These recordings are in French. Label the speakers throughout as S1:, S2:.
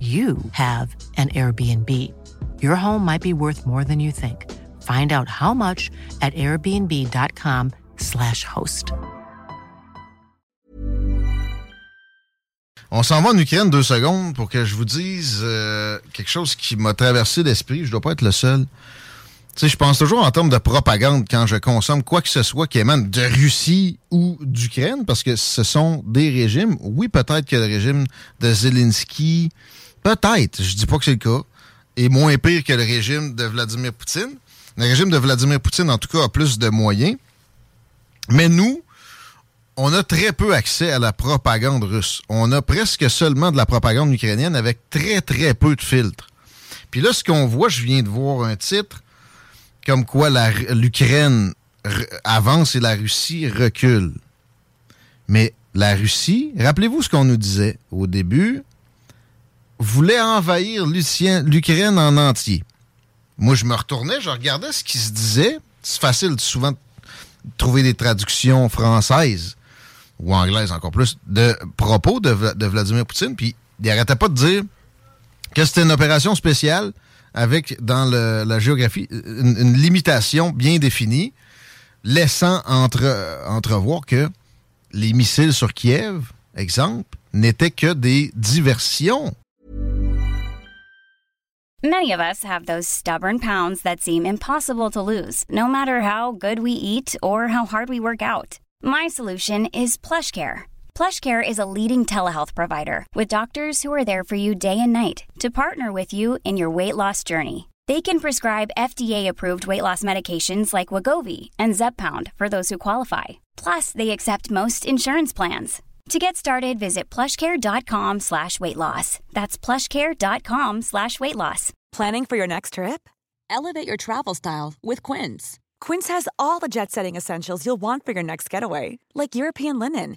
S1: you have an Airbnb. Your home might be worth more than you think. Find out how much at airbnb.com/slash host.
S2: On s'en va en Ukraine deux secondes pour que je vous dise euh, quelque chose qui m'a traversé l'esprit. Je dois pas être le seul. Tu sais, je pense toujours en termes de propagande quand je consomme quoi que ce soit qui émane de Russie ou d'Ukraine, parce que ce sont des régimes. Oui, peut-être que le régime de Zelensky, peut-être, je dis pas que c'est le cas, est moins pire que le régime de Vladimir Poutine. Le régime de Vladimir Poutine, en tout cas, a plus de moyens. Mais nous, on a très peu accès à la propagande russe. On a presque seulement de la propagande ukrainienne avec très, très peu de filtres. Puis là, ce qu'on voit, je viens de voir un titre comme quoi l'Ukraine avance et la Russie recule. Mais la Russie, rappelez-vous ce qu'on nous disait au début, voulait envahir l'Ukraine en entier. Moi, je me retournais, je regardais ce qui se disait. C'est facile souvent de trouver des traductions françaises ou anglaises encore plus de propos de, Vladimir Poutine. Puis il n'arrêtait pas de dire que c'était une opération spéciale avec, dans la géographie, une, limitation bien définie, laissant entre, entrevoir que les missiles sur Kiev, exemple, n'étaient que des diversions.
S3: Many of us have those stubborn pounds that seem impossible to lose, no matter how good we eat or how hard we work out. My solution is PlushCare. PlushCare is a leading telehealth provider with doctors who are there for you day and night to partner with you in your weight loss journey. They can prescribe FDA-approved weight loss medications like Wagovi and Zepbound for those who qualify. Plus, they accept most insurance plans. To get started, visit plushcare.com slash weight loss. That's plushcare.com slash weight loss.
S4: Planning for your next trip? Elevate your travel style with Quince. Quince has all the jet-setting essentials you'll want for your next getaway, like European linen,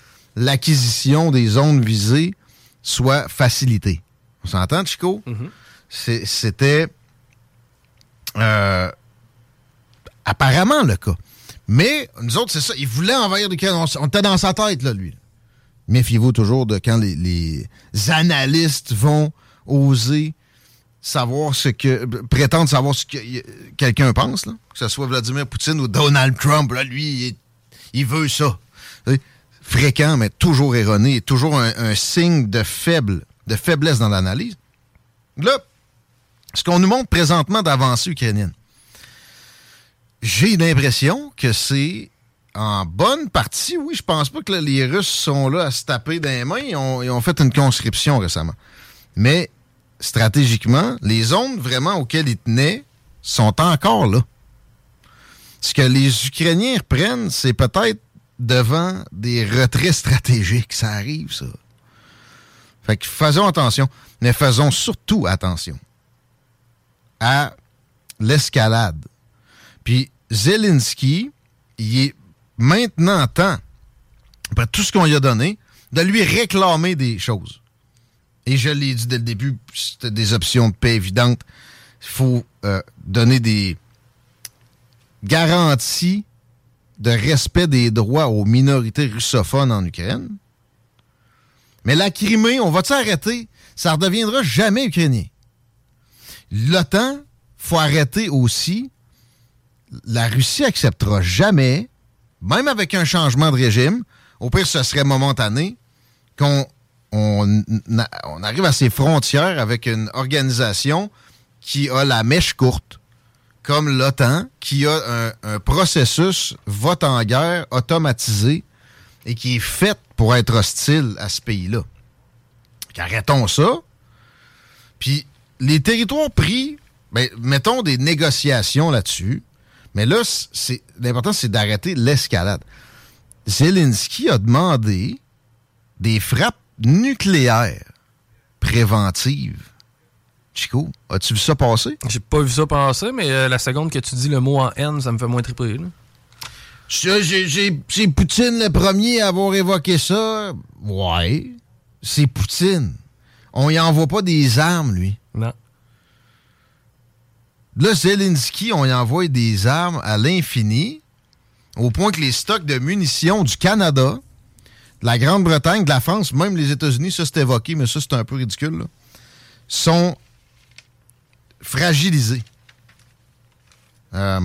S2: l'acquisition des zones visées soit facilitée. On s'entend, Chico? Mm -hmm. C'était euh, apparemment le cas. Mais nous autres, c'est ça. Il voulait envahir l'Ukraine. On, on était dans sa tête, là, lui. Méfiez-vous toujours de quand les, analystes vont oser savoir ce que. prétendre savoir ce que quelqu'un pense, là. Que ce soit Vladimir Poutine ou Donald Trump, là, lui, il, veut ça. Fréquent, mais toujours erroné, toujours un, signe de faible, de faiblesse dans l'analyse. Là, ce qu'on nous montre présentement d'avancée ukrainienne j'ai l'impression que c'est en bonne partie, oui, je pense pas que les Russes sont là à se taper dans les mains. Ils ont, fait une conscription récemment. Mais stratégiquement, les zones vraiment auxquelles ils tenaient sont encore là. Ce que les Ukrainiens reprennent, c'est peut-être devant des retraits stratégiques. Ça arrive, ça. Fait que faisons attention, mais faisons surtout attention à l'escalade puis Zelensky, il est maintenant temps, après tout ce qu'on lui a donné, de lui réclamer des choses. Et je l'ai dit dès le début, c'était des options de évidentes. Il faut euh, donner des garanties de respect des droits aux minorités russophones en Ukraine. Mais la Crimée, on va-tu arrêter? Ça ne redeviendra jamais ukrainien. L'OTAN, faut arrêter aussi. La Russie acceptera jamais, même avec un changement de régime, au pire, ce serait momentané, qu'on on, arrive à ses frontières avec une organisation qui a la mèche courte, comme l'OTAN, qui a un, processus vote en guerre automatisé et qui est fait pour être hostile à ce pays-là. Arrêtons ça. Puis les territoires pris, ben, mettons des négociations là-dessus. Mais là, l'important, c'est d'arrêter l'escalade. Zelensky a demandé des frappes nucléaires préventives. Chico, as-tu vu ça passer?
S5: J'ai pas vu ça passer, mais euh, la seconde que tu dis le mot en haine, ça me fait moins triper.
S2: C'est Poutine le premier à avoir évoqué ça. Ouais, c'est Poutine. On y envoie pas des armes, lui.
S5: Non.
S2: Là, Zelensky, on y envoie des armes à l'infini, au point que les stocks de munitions du Canada, de la Grande-Bretagne, de la France, même les États-Unis, ça c'est évoqué, mais ça c'est un peu ridicule, sont fragilisés. Euh,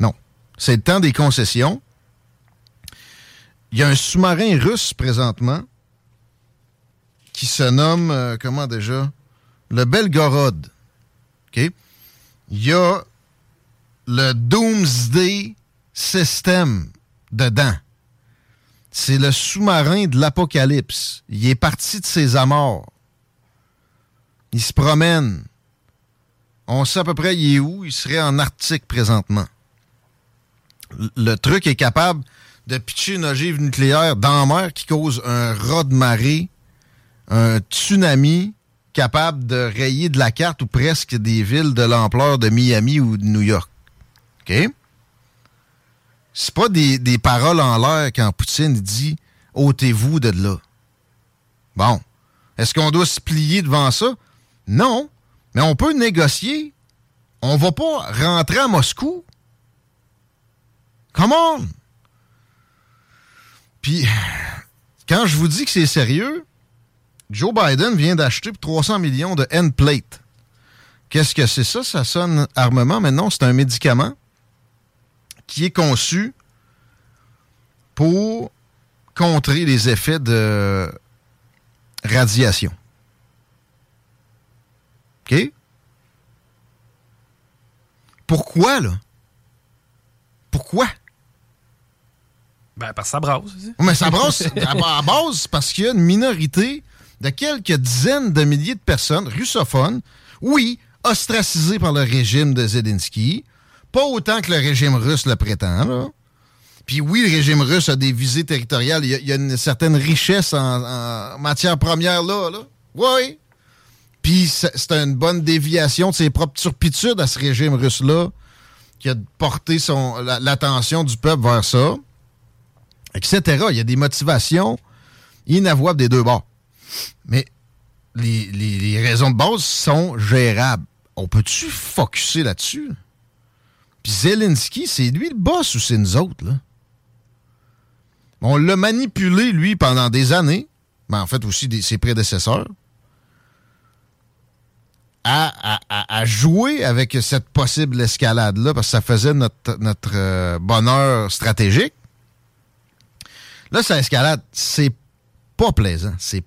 S2: non. C'est le temps des concessions. Il y a un sous-marin russe présentement qui se nomme, euh, comment déjà? Le Belgorod. OK? Il y a le Doomsday System dedans. C'est le sous-marin de l'Apocalypse. Il est parti de ses amours. Il se promène. On sait à peu près il est où. Il serait en Arctique présentement. Le truc est capable de pitcher une ogive nucléaire dans la mer qui cause un raz de marée, un tsunami capable de rayer de la carte ou presque des villes de l'ampleur de Miami ou de New York. OK? C'est pas des, paroles en l'air quand Poutine dit ôtez-vous de là. Bon. Est-ce qu'on doit se plier devant ça? Non. Mais on peut négocier. On va pas rentrer à Moscou. Come on! Puis, quand je vous dis que c'est sérieux, Joe Biden vient d'acheter pour 300 millions de N-Plate. Qu'est-ce que c'est ça? Ça sonne armement, mais non, c'est un médicament qui est conçu pour contrer les effets de radiation. OK? Pourquoi, là? Pourquoi?
S5: Ben, parce que ça brasse.
S2: Mais ça brasse à base parce qu'il y a une minorité de quelques dizaines de milliers de personnes russophones, oui, ostracisées par le régime de Zelensky, pas autant que le régime russe le prétend, là. Puis oui, le régime russe a des visées territoriales. Il y a, une certaine richesse en, matière première là, là. Oui. Puis c'est une bonne déviation de ses propres turpitudes à ce régime russe-là qui a porté l'attention du peuple vers ça, etc. Il y a des motivations inavouables des deux bords. Mais les, raisons de base sont gérables. On peut-tu focuser là-dessus? Puis Zelensky, c'est lui le boss ou c'est nous autres, là? On l'a manipulé, lui, pendant des années, mais en fait aussi ses prédécesseurs, à, jouer avec cette possible escalade-là, parce que ça faisait notre, notre euh, bonheur stratégique. Là, ça escalade, c'est pas plaisant, c'est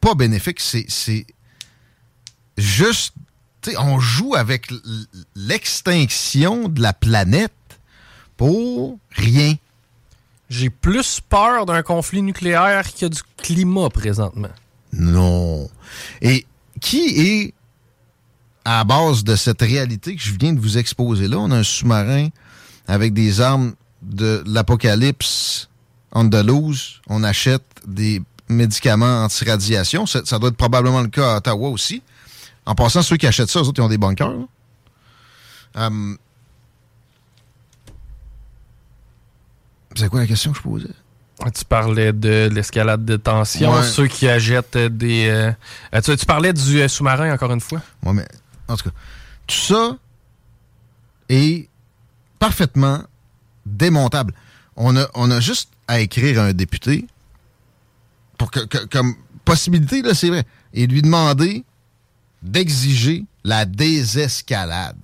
S2: pas bénéfique, c'est juste, on joue avec l'extinction de la planète pour rien.
S5: J'ai plus peur d'un conflit nucléaire qu'il y a du climat présentement.
S2: Non. Et qui est à base de cette réalité que je viens de vous exposer là? On a un sous-marin avec des armes de l'apocalypse andalouse. On achète des médicaments anti-radiation. Ça, doit être probablement le cas à Ottawa aussi. En passant, ceux qui achètent ça, eux autres, ils ont des bunkers. Euh, c'est quoi la question que je posais?
S5: Tu parlais de l'escalade de tension, ceux qui achètent des... Euh, tu, parlais du euh, sous-marin, encore une fois?
S2: Oui, mais En tout cas, tout ça est parfaitement démontable. On a, on a juste à écrire à un député pour que, comme possibilité, là, c'est vrai, et lui demander d'exiger la désescalade.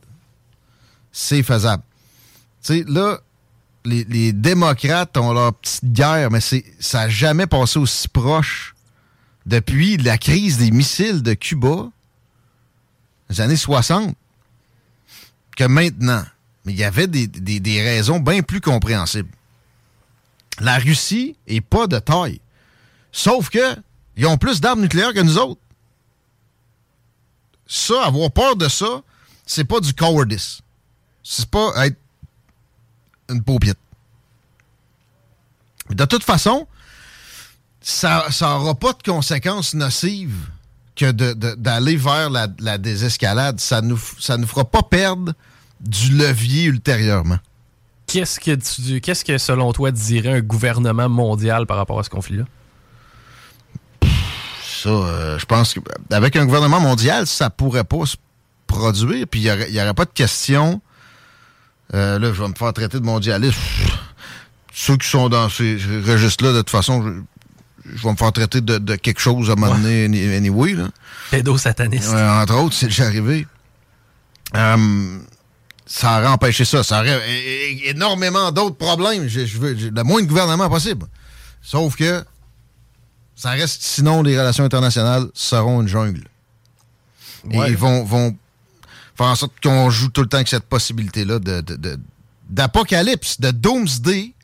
S2: C'est faisable. Tu sais, là, les, démocrates ont leur petite guerre, mais c'est, ça n'a jamais passé aussi proche depuis la crise des missiles de Cuba, les années 60, que maintenant. Mais il y avait des, des raisons bien plus compréhensibles. La Russie est pas de taille. Sauf que ils ont plus d'armes nucléaires que nous autres. Ça, avoir peur de ça, c'est pas du cowardice. C'est pas être une paupiette. De toute façon, ça n'aura pas de conséquences nocives que d'aller vers la, désescalade. Ça nous, ça nous fera pas perdre du levier ultérieurement.
S5: Qu'est-ce que, tu, qu'est-ce que, selon toi, dirait un gouvernement mondial par rapport à ce conflit-là?
S2: Ça, euh, je pense qu'avec un gouvernement mondial, ça pourrait pas se produire, puis il n'y aurait, pas de question. Euh, là, je vais me faire traiter de mondialiste. Ceux qui sont dans ces registres-là, de toute façon, je, vais me faire traiter de, quelque chose à un moment donné, anyway. Là.
S5: Pédosataniste.
S2: entre autres, c'est déjà arrivé. Euh, ça aurait empêché ça. Ça aurait énormément d'autres problèmes. Je, veux le moins de gouvernement possible. Sauf que ça reste, sinon, les relations internationales seront une jungle. Et ils vont, vont faire en sorte qu'on joue tout le temps avec cette possibilité-là d'apocalypse, de, de, doomsday,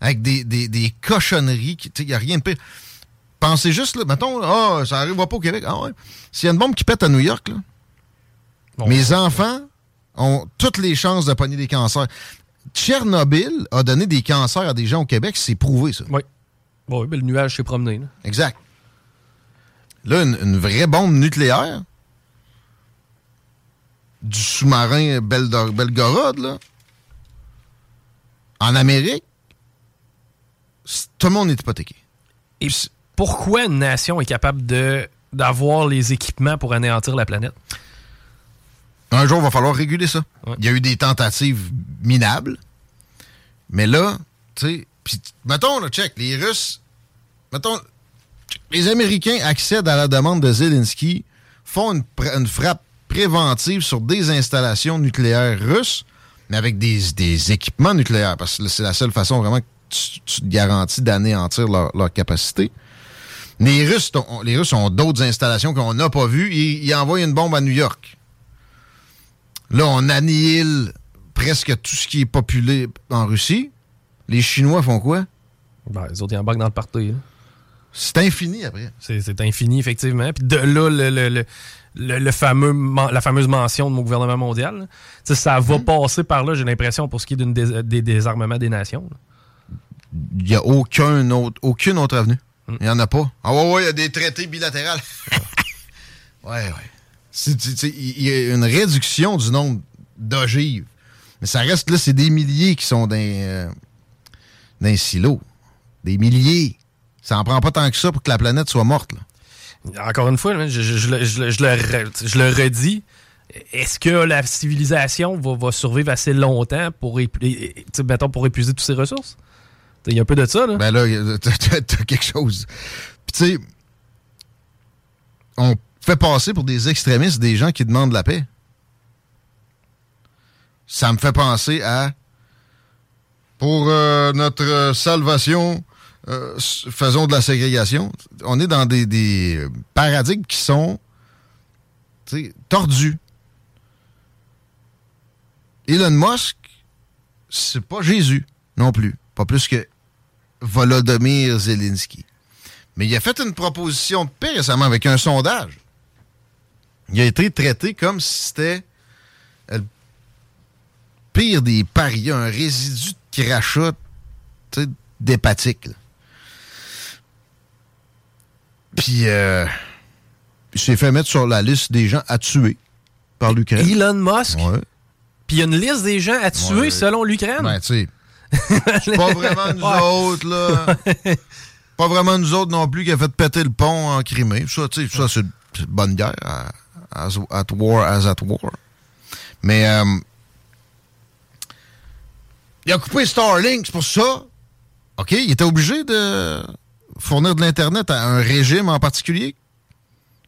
S2: avec des, des, des cochonneries. Il n'y a rien de pire. Pensez juste, là, mettons, oh, ça n'arrivera pas au Québec. Ah ouais. S'il y a une bombe qui pète à New York, là, mes enfants ont toutes les chances de pogner des cancers. Tchernobyl a donné des cancers à des gens au Québec, c'est prouvé, ça.
S5: Oui. Oui, mais le nuage s'est promené.
S2: Exact. Là, une, vraie bombe nucléaire du sous-marin Belgorod, là, en Amérique, tout le monde est hypothéqué.
S5: Et pourquoi une nation est capable de d'avoir les équipements pour anéantir la planète?
S2: Un jour, il va falloir réguler ça. Il y a eu des tentatives minables. Mais là, tu sais, puis mettons, là, check, les Russes, mettons, les Américains accèdent à la demande de Zelensky, font une, frappe préventive sur des installations nucléaires russes, mais avec des, équipements nucléaires, parce que c'est la seule façon vraiment tu, te garantis d'anéantir leur, capacité. Les Russes, les Russes ont d'autres installations qu'on n'a pas vues. ils envoient une bombe à New York. Là, on annihile presque tout ce qui est populé en Russie. Les Chinois font quoi?
S5: Ben, les autres, ils embarquent dans le parti.
S2: C'est infini après.
S5: C'est infini, effectivement. Puis de là, le, le, fameux, la fameuse mention de mon gouvernement mondial, ça va hmm. passer par là, j'ai l'impression, pour ce qui est des désarmements des nations.
S2: Il n'y a aucun autre, aucune autre avenue. Hmm. Il n'y en a pas. Ah ouais, ouais, il y a des traités bilatéraux. ouais, ouais il y a une réduction du nombre d'ogives. Mais ça reste là, c'est des milliers qui sont dans, euh, dans silo. Des milliers. Ça en prend pas tant que ça pour que la planète soit morte.
S5: Encore une fois, je, le, redis. Est-ce que la civilisation va, survivre assez longtemps pour, pour épuiser toutes ses ressources? Il y a un peu de ça, là.
S2: Ben là, t'as quelque chose. Puis tu sais, on fait passer pour des extrémistes des gens qui demandent la paix. Ça me fait penser à pour euh, notre salvation, euh, faisons de la ségrégation. On est dans des, paradigmes qui sont tordus. Elon Musk, c'est pas Jésus non plus. Pas plus que Volodymyr Zelensky. Mais il a fait une proposition de paix récemment avec un sondage il a été traité comme si c'était le pire des paris, un résidu de crachat d'hépatique. Puis, euh, il s'est fait mettre sur la liste des gens à tuer par l'Ukraine.
S5: Elon Musk? Puis il y a une liste des gens à tuer selon l'Ukraine?
S2: Ben, tu sais, pas vraiment nous autres, là. pas vraiment nous autres non plus qui a fait péter le pont en Crimée. Ça, tu sais, ça, c'est une bonne guerre as, at war as at war. Mais euh, il a coupé Starlink, c'est pour ça. OK, il était obligé de fournir de l'Internet à un régime en particulier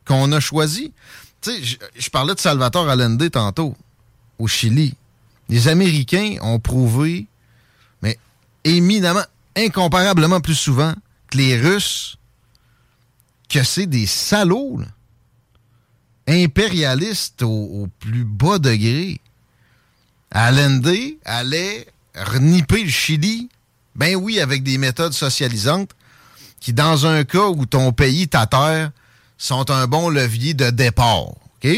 S2: qu'on a choisi. Tu sais, je parlais de Salvatore Allende tantôt, au Chili. Les Américains ont prouvé, éminemment, incomparablement plus souvent que les Russes, que c'est des salauds, impérialistes au, plus bas degré. Allende allait reniper le Chili, ben oui, avec des méthodes socialisantes qui, dans un cas où ton pays, ta terre, sont un bon levier de départ. OK?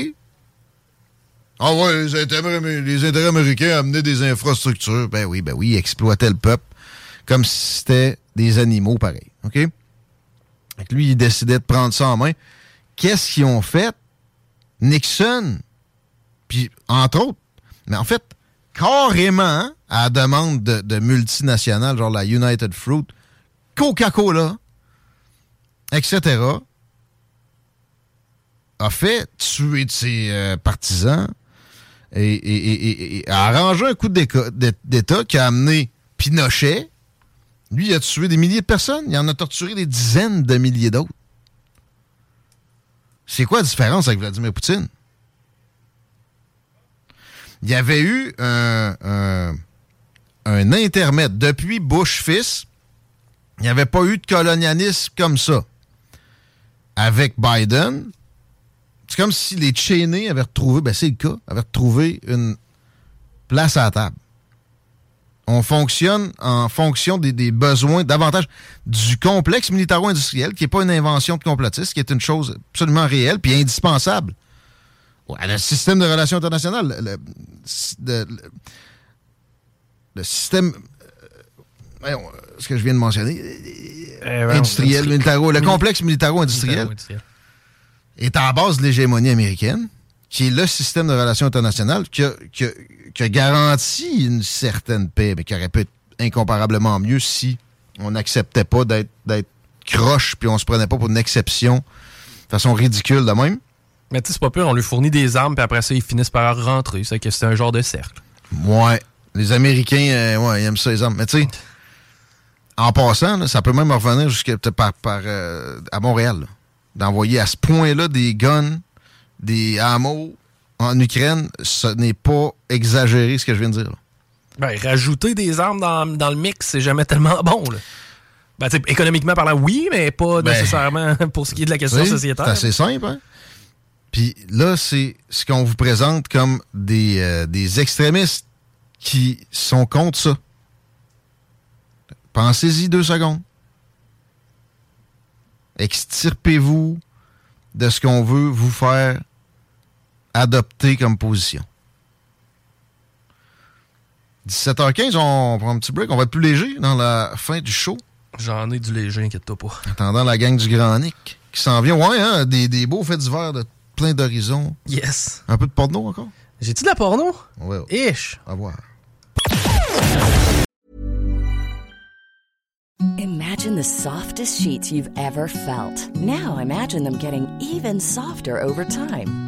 S2: Ah ouais, les intérêts, les intérêts américains amenaient des infrastructures. Ben oui, ben oui, exploitaient le peuple comme si c'était des animaux pareils. OK? lui, il décidait de prendre ça en main. Qu'est-ce qu'ils ont fait? Nixon, puis entre autres, mais en fait, carrément, à la demande de, multinationales, genre la United Fruit, Coca-Cola, etc., a fait tuer de ses euh, partisans et, a arrangé un coup d'État qui a amené Pinochet. Lui, il a tué des milliers de personnes. Il en a torturé des dizaines de milliers d'autres. C'est quoi la différence avec Vladimir Poutine? Il y avait eu un, intermède. Depuis Bush fils, il n'y avait pas eu de colonialisme comme ça. Avec Biden, c'est comme si les Cheney avaient retrouvé, ben c'est le cas, avaient retrouvé une place à la table on fonctionne en fonction des, besoins, davantage du complexe militaro-industriel, qui n'est pas une invention de complotiste, qui est une chose absolument réelle puis indispensable. le système de relations internationales, le, système. Euh, ce que je viens de mentionner, euh, industriel, militaro, le complexe militaro-industriel est à la base de l'hégémonie américaine, qui est le système de relations internationales que qui garantit une certaine paix, mais qui aurait pu être incomparablement mieux si on n'acceptait pas d'être croche puis on se prenait pas pour une exception de façon ridicule de même.
S5: Mais tu sais, c'est pas pire, on lui fournit des armes puis après ça, ils finissent par rentrer. C'est que c'est un genre de cercle.
S2: Ouais. Les Américains, euh, ouais, ils aiment ça, les armes. Mais tu sais, en passant, ça peut même revenir jusqu'à par, par euh, à Montréal. D'envoyer à ce point-là des guns, des hameaux, en Ukraine, ce n'est pas exagéré ce que je viens de dire.
S5: Ben, rajouter des armes dans, le mix, c'est jamais tellement bon. Là. Ben, économiquement parlant, oui, mais pas ben, nécessairement pour ce qui est de la question sociétaire.
S2: C'est assez simple, hein? Puis là, c'est ce qu'on vous présente comme des, euh, des extrémistes qui sont contre ça. Pensez-y deux secondes. Extirpez-vous de ce qu'on veut vous faire adopté comme position. 17h15, on prend un petit break. On va être plus léger dans la fin du show.
S5: J'en ai du léger, inquiète-toi pas.
S2: Attendant la gang du Grand Nick qui s'en vient. Ouais, hein, des, des beaux faits d'hiver de plein d'horizons.
S5: Yes.
S2: Un peu de porno encore?
S5: J'ai-tu de la porno?
S2: Ouais.
S5: Ish.
S2: À voir.
S6: Imagine the softest sheets you've ever felt. Now imagine them getting even softer over time.